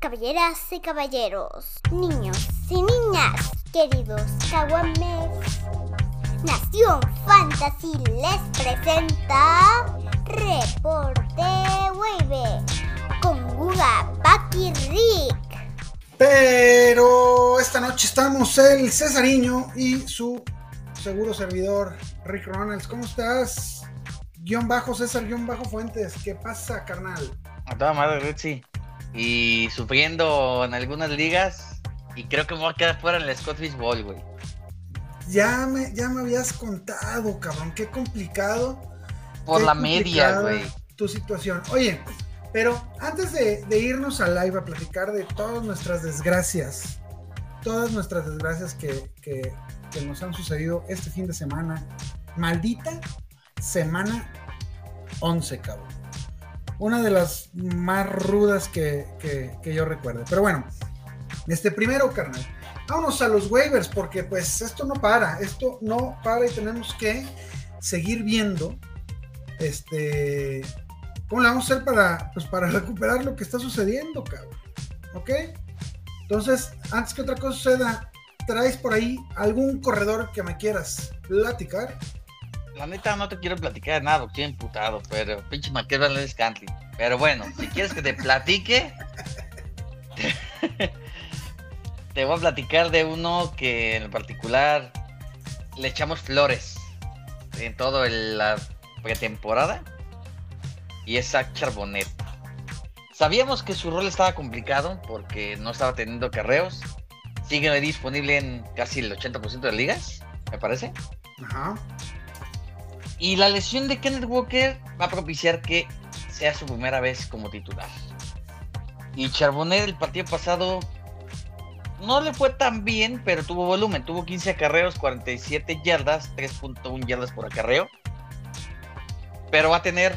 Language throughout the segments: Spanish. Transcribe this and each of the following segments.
Caballeras y caballeros, niños y niñas, queridos caguames, Nación Fantasy les presenta Reporte Wave con Guga, Paki Rick. Pero esta noche estamos el Cesariño y su seguro servidor Rick Ronalds. ¿Cómo estás? Guión bajo César, guion bajo Fuentes. ¿Qué pasa, carnal? A toda madre. Y sufriendo en algunas ligas. Y creo que me voy a quedar fuera en el Scottish Bowl, güey. Ya me, ya me habías contado, cabrón. Qué complicado. Por qué la media, güey. Tu situación. Oye, pero antes de, de irnos al live a platicar de todas nuestras desgracias, todas nuestras desgracias que, que- que nos han sucedido este fin de semana, maldita semana 11, cabrón. Una de las más rudas que, que- yo recuerde. Pero bueno, este primero, carnal. Vámonos a los waivers, porque pues esto no para, esto no para y tenemos que seguir viendo este cómo le vamos a hacer para, pues, para recuperar lo que está sucediendo, cabrón. ¿Ok? Entonces, antes que otra cosa suceda, traes por ahí algún corredor que me quieras platicar. La neta no te quiero platicar de nada, estoy emputado, pero pinche McKevin es Cantley. Pero bueno, si quieres que te platique, te voy a platicar de uno que en particular le echamos flores en toda la pretemporada y es Zach Charbonnet. Sabíamos que su rol estaba complicado porque no estaba teniendo carreos. Sigue disponible en casi el 80% de ligas, me parece. Ajá. Y la lesión de Kenneth Walker va a propiciar que sea su primera vez como titular. Y Charbonnet el partido pasado no le fue tan bien, pero tuvo volumen. Tuvo 15 acarreos, 47 yardas, 3.1 yardas por acarreo. Pero va a tener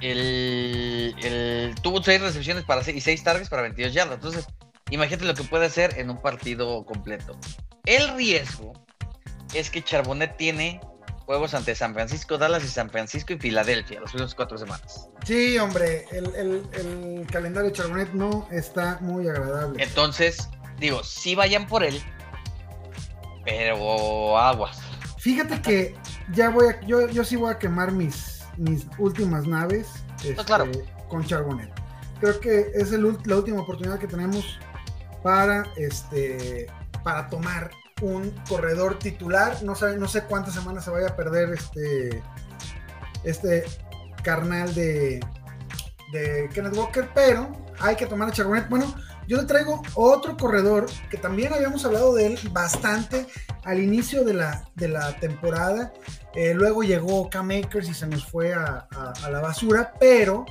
el, tuvo 6 recepciones para 6, y 6 targets para 22 yardas. Entonces, imagínate lo que puede hacer en un partido completo. El riesgo es que Charbonnet tiene juegos ante San Francisco, Dallas y San Francisco y Filadelfia las últimas cuatro semanas. Sí, hombre, el, el- el calendario de Charbonnet no está muy agradable. Entonces, digo, sí vayan por él, pero aguas. Fíjate que ya voy a, yo, yo sí voy a quemar mis, mis últimas naves este, claro. con Charbonnet. Creo que es el la última oportunidad que tenemos para este para tomar un corredor titular. No sé, no sé cuántas semanas se vaya a perder este este carnal de, de Kenneth Walker, pero hay que tomar a Charbonnet. Bueno, yo le traigo otro corredor que también habíamos hablado de él bastante al inicio de la, de la temporada. Eh, luego llegó Cam Akers y se nos fue a, a- a la basura, pero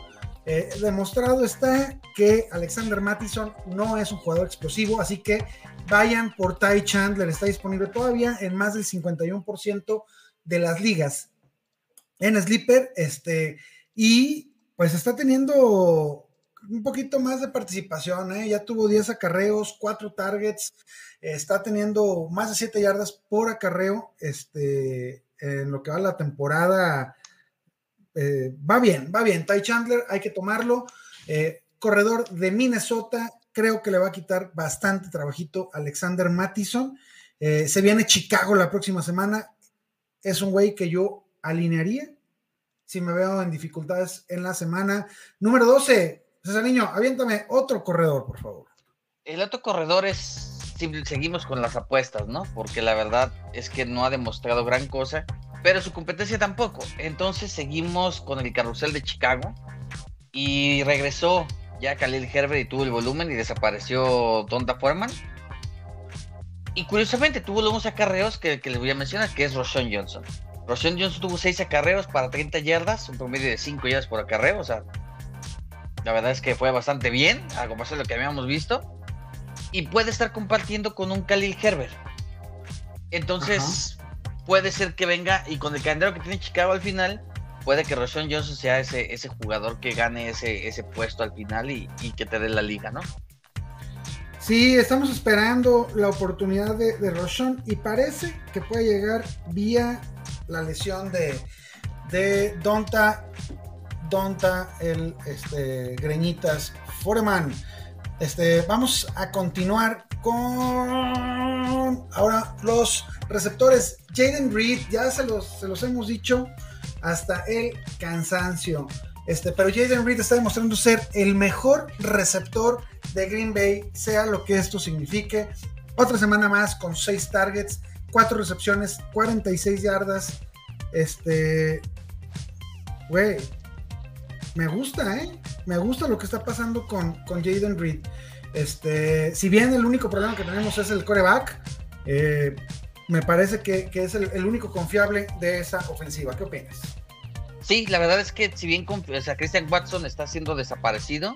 eh, demostrado está que Alexander Mattison no es un jugador explosivo, así que vayan por Ty Chandler, está disponible todavía en más del 51% de las ligas en Sleeper, este, y pues está teniendo un poquito más de participación, ¿eh? ya tuvo 10 acarreos, 4 targets, está teniendo más de 7 yardas por acarreo, este, en lo que va la temporada, eh, va bien, va bien, Ty Chandler, hay que tomarlo, eh, corredor de Minnesota, creo que le va a quitar bastante trabajito Alexander Mattison, Eh, se viene Chicago la próxima semana, es un güey que yo alinearía si me veo en dificultades en la semana. Número 12, César Niño, aviéntame otro corredor, por favor. El otro corredor es, simple- seguimos con las apuestas, ¿no? Porque la verdad es que no ha demostrado gran cosa, pero su competencia tampoco. Entonces seguimos con el carrusel de Chicago y regresó ya Khalil Herbert y tuvo el volumen y desapareció Donta Foreman. Y curiosamente tuvo los acarreos que, que les voy a mencionar, que es Roshan Johnson. Roshan Johnson tuvo 6 acarreos para 30 yardas, un promedio de 5 yardas por acarreo, o sea, la verdad es que fue bastante bien, a comparación de lo que habíamos visto. Y puede estar compartiendo con un Khalil Herbert. Entonces, puede ser que venga y con el calendario que tiene Chicago al final, puede que Roshan Johnson sea ese, ese jugador que gane ese, ese puesto al final y, y que te dé la liga, ¿no? Sí, estamos esperando la oportunidad de, de y parece que puede llegar vía la lesión de, de Donta, Donta, el este, Greñitas Foreman. Este, vamos a continuar con ahora los receptores. Jaden Reed, ya se los, se los hemos dicho hasta el cansancio. Este, pero Jaden Reed está demostrando ser el mejor receptor de Green Bay, sea lo que esto signifique. Otra semana más con 6 targets, 4 recepciones, 46 yardas. Este, güey, me gusta, ¿eh? Me gusta lo que está pasando con, con Jaden Reed. Este, si bien el único problema que tenemos es el coreback, eh, me parece que, es el, único confiable de esa ofensiva. ¿Qué opinas? Sí, la verdad es que si bien o Christian Watson está siendo desaparecido,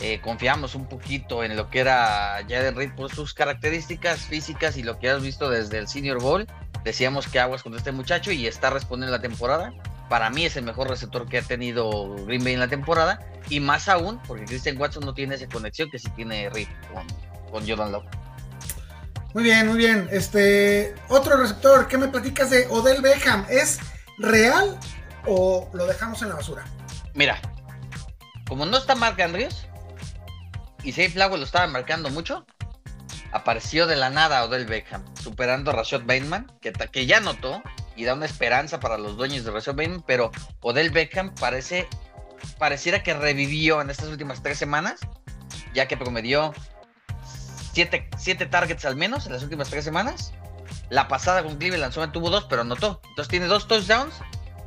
eh, confiamos un poquito en lo que era Jaden Reed por sus características físicas y lo que has visto desde el Senior Bowl. Decíamos que aguas con este muchacho y está respondiendo la temporada. Para mí es el mejor receptor que ha tenido Green Bay en la temporada. Y más aún, porque Christian Watson no tiene esa conexión que sí tiene Reed con, con Jordan Love. Muy bien, muy bien. Este, otro receptor, ¿qué me platicas de Odell Beckham? ¿Es real o lo dejamos en la basura? Mira, como no está Mark Andrews y Safe Flowers lo estaba marcando mucho, apareció de la nada Odell Beckham, superando a Rashad Bateman, que, que ya notó y da una esperanza para los dueños de Bateman, pero Odell Beckham parece pareciera que revivió en estas últimas tres semanas, ya que promedió siete, siete targets al menos en las últimas tres semanas. La pasada con Cleveland tuvo dos, pero anotó. Entonces tiene dos touchdowns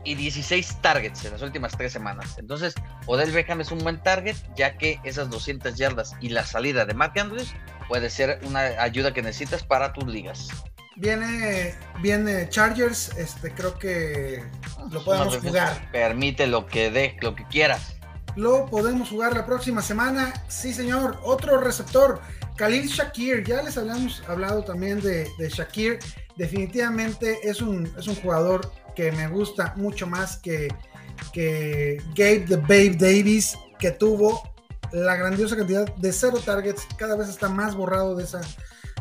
y 16 targets en las últimas tres semanas. Entonces, Odell Beckham es un buen target, ya que esas 200 yardas y la salida de Mark Andrews puede ser una ayuda que necesitas para tus ligas. Viene, viene Chargers, este creo que lo podemos jugar. Permite lo que dé, lo que quieras. Lo podemos jugar la próxima semana. Sí, señor. Otro receptor, Khalil Shakir. Ya les habíamos hablado también de, de Shakir. Definitivamente es un, es un jugador que me gusta mucho más que, que Gabe the Babe Davis, que tuvo la grandiosa cantidad de cero targets. Cada vez está más borrado de esa,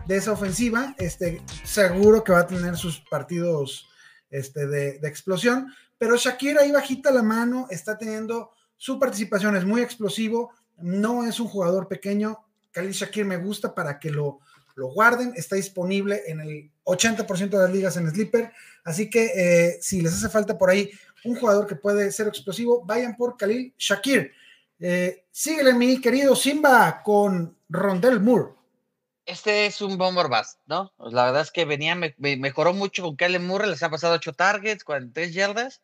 de esa ofensiva. Este, seguro que va a tener sus partidos este, de, explosión. Pero Shakira ahí bajita la mano, está teniendo su participación, es muy explosivo, no es un jugador pequeño. Khalil Shakir me gusta para que lo, lo guarden, está disponible en el 80% de las ligas en Sleeper, así que eh, si les hace falta por ahí un jugador que puede ser explosivo, vayan por Khalil Shakir. Eh, síguele mi querido Simba con Rondell Moore este es un bomber bust, ¿no? La verdad es que venía, mejoró mucho con Kyle Murray, les ha pasado 8 targets, 43 yardas.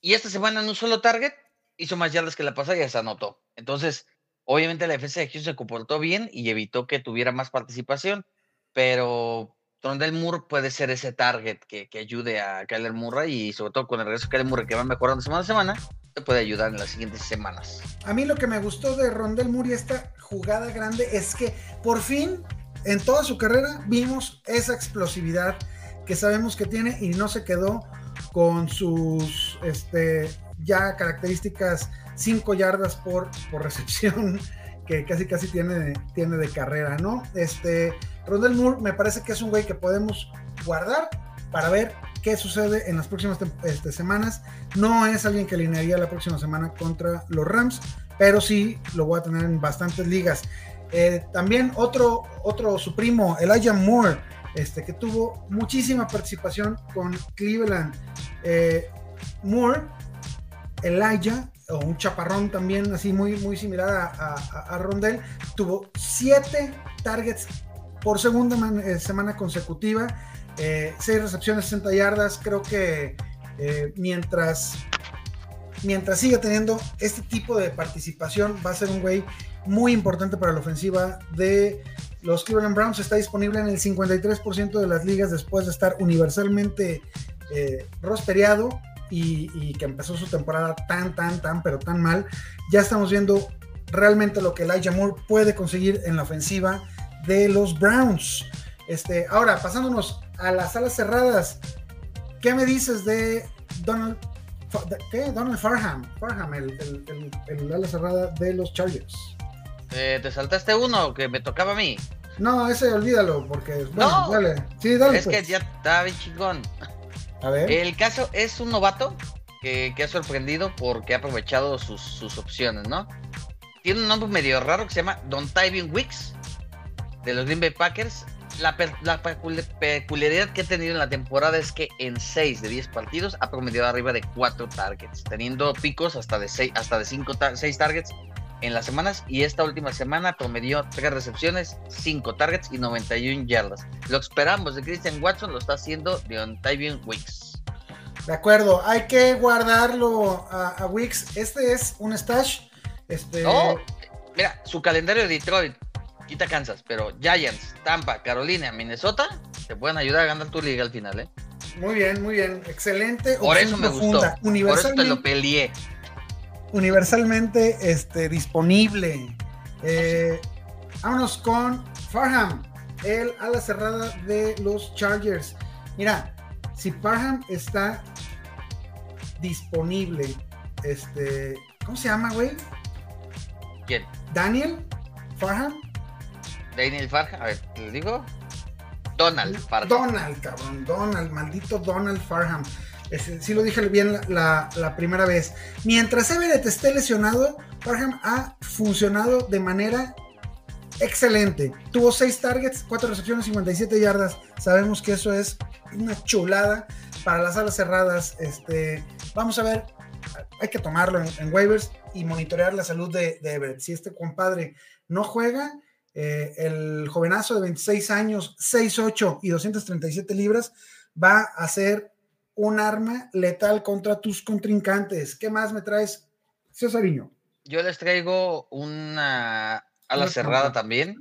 Y esta semana en un solo target hizo más yardas que la pasada y se anotó. Entonces, obviamente la defensa de Houston se comportó bien y evitó que tuviera más participación, pero Trondell Moore puede ser ese target que, ayude a Kyler Murray y sobre todo con el regreso de Kyler Murray que va mejorando semana a semana, te puede ayudar en las siguientes semanas. A mí lo que me gustó de Rondell Moore y esta jugada grande es que por fin en toda su carrera vimos esa explosividad que sabemos que tiene y no se quedó con sus este, ya características 5 yardas por, por recepción que casi casi tiene, tiene de carrera, ¿no? Este, Rondell Moore me parece que es un güey que podemos guardar para ver qué sucede en las próximas este, semanas. No es alguien que alinearía la próxima semana contra los Rams, pero sí lo voy a tener en bastantes ligas. Eh, también otro, otro su primo, Elijah Moore, este, que tuvo muchísima participación con Cleveland. Eh, Moore, Elijah, o un chaparrón también así muy, muy similar a, a, Rondell, tuvo siete targets por segunda eh, semana consecutiva 6 eh, recepciones, 60 yardas. Creo que eh, mientras, mientras siga teniendo este tipo de participación, va a ser un güey muy importante para la ofensiva de los Cleveland Browns. Está disponible en el 53% de las ligas después de estar universalmente eh, rosteriado y, y, que empezó su temporada tan, tan, tan, pero tan mal. Ya estamos viendo realmente lo que Elijah Moore puede conseguir en la ofensiva de los Browns. Este, ahora, pasándonos a las alas cerradas, ¿qué me dices de Donald, ¿qué? Donald Farham? Farham, el, el, ala cerrada de los Chargers. Eh, ¿Te saltaste uno que me tocaba a mí? No, ese olvídalo, porque. Bueno, no, dale. Sí, dale. Es pues. que ya está bien chingón. A ver. El caso es un novato que, que ha sorprendido porque ha aprovechado sus, sus opciones, ¿no? tiene un nombre medio raro que se llama Don Tyvin Wicks de los Green Bay Packers. La, peculiaridad que ha tenido en la temporada es que en 6 de 10 partidos ha promediado arriba de 4 targets, teniendo picos hasta de 6 hasta de 5 6 targets en las semanas y esta última semana promedió 3 recepciones, 5 targets y 91 yardas. Lo esperamos de Christian Watson, lo está haciendo de Tyvion Wicks. De acuerdo, hay que guardarlo a, a Wicks. Este es un stash este... mira, su calendario de Detroit, quita Kansas, pero Giants, Tampa, Carolina, Minnesota, te pueden ayudar a ganar tu liga al final, ¿eh? Muy bien, muy bien, excelente. Por eso me gustó. Por eso te lo peleé. Universalmente este, disponible. Eh, vámonos con Farham, el ala cerrada de los Chargers. Mira, si Farham está disponible, este, ¿cómo se llama, güey? ¿Quién? Daniel Farham. Daniel Farham, a ver, ¿te digo? Donald Farham. Donald, cabrón, Donald, maldito Donald Farham. sí lo dije bien la, primera vez. Mientras Everett esté lesionado, Farham ha funcionado de manera excelente. Tuvo 6 targets, 4 recepciones, 57 yardas. Sabemos que eso es una chulada para las alas cerradas. Este, vamos a ver, hay que tomarlo en waivers y monitorear la salud de, Everett. Si este compadre no juega, eh, el jovenazo de 26 años, 6'8 y 237 libras, va a ser un arma letal contra tus contrincantes. ¿Qué más me traes, Cesariño? Yo les traigo una ala cerrada también,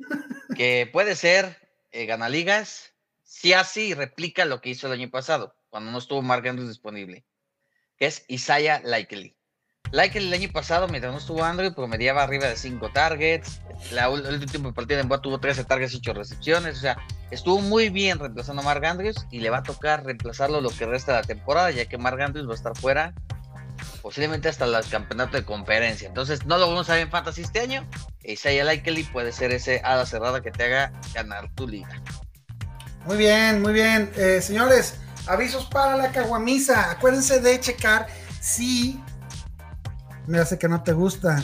que puede ser eh, gana ligas, si así replica lo que hizo el año pasado, cuando no estuvo Mark Andrews disponible, que es Isaiah Likely. Like el año pasado, mientras no estuvo Andrew, promediaba arriba de 5 targets. La, el último partido en Boa tuvo 13 targets y 8 recepciones. O sea, estuvo muy bien reemplazando a Mark Andrews y le va a tocar reemplazarlo lo que resta de la temporada, ya que Mark Andrews va a estar fuera posiblemente hasta el campeonato de conferencia. Entonces, no lo vamos a ver en Fantasy este año. Isaiah Likely puede ser ese hada cerrada que te haga ganar tu liga. Muy bien, muy bien. Eh, señores, avisos para la caguamisa. Acuérdense de checar si me sé que no te gusta.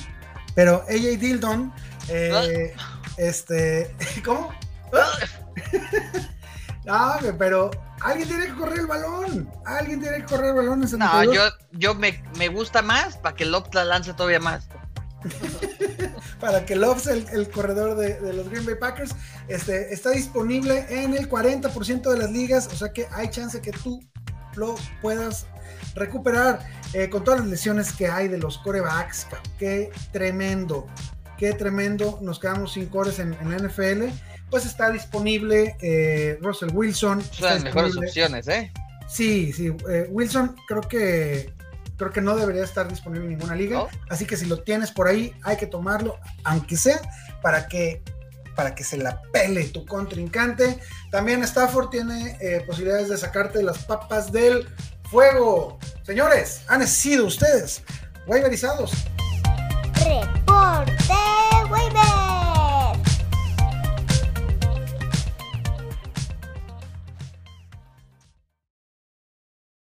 Pero AJ Dildon, eh, este, ¿cómo? no, pero alguien tiene que correr el balón. Alguien tiene que correr el balón. no, yo, yo me, me, gusta más para que Lopes la lance todavía más. para que Lopes, el, el corredor de, de, los Green Bay Packers, este, está disponible en el 40% de las ligas. O sea que hay chance que tú lo puedas recuperar eh, con todas las lesiones que hay de los corebacks. Qué tremendo, qué tremendo. Nos quedamos sin cores en, la NFL. Pues está disponible eh, Russell Wilson. Son las mejores opciones, ¿eh? Sí, sí. Eh, Wilson creo que creo que no debería estar disponible en ninguna liga. Así que si lo tienes por ahí, hay que tomarlo, aunque sea para que para que se la pele tu contrincante. También Stafford tiene posibilidades de sacarte las papas del fuego. Señores, han sido ustedes waiverizados. Reporte.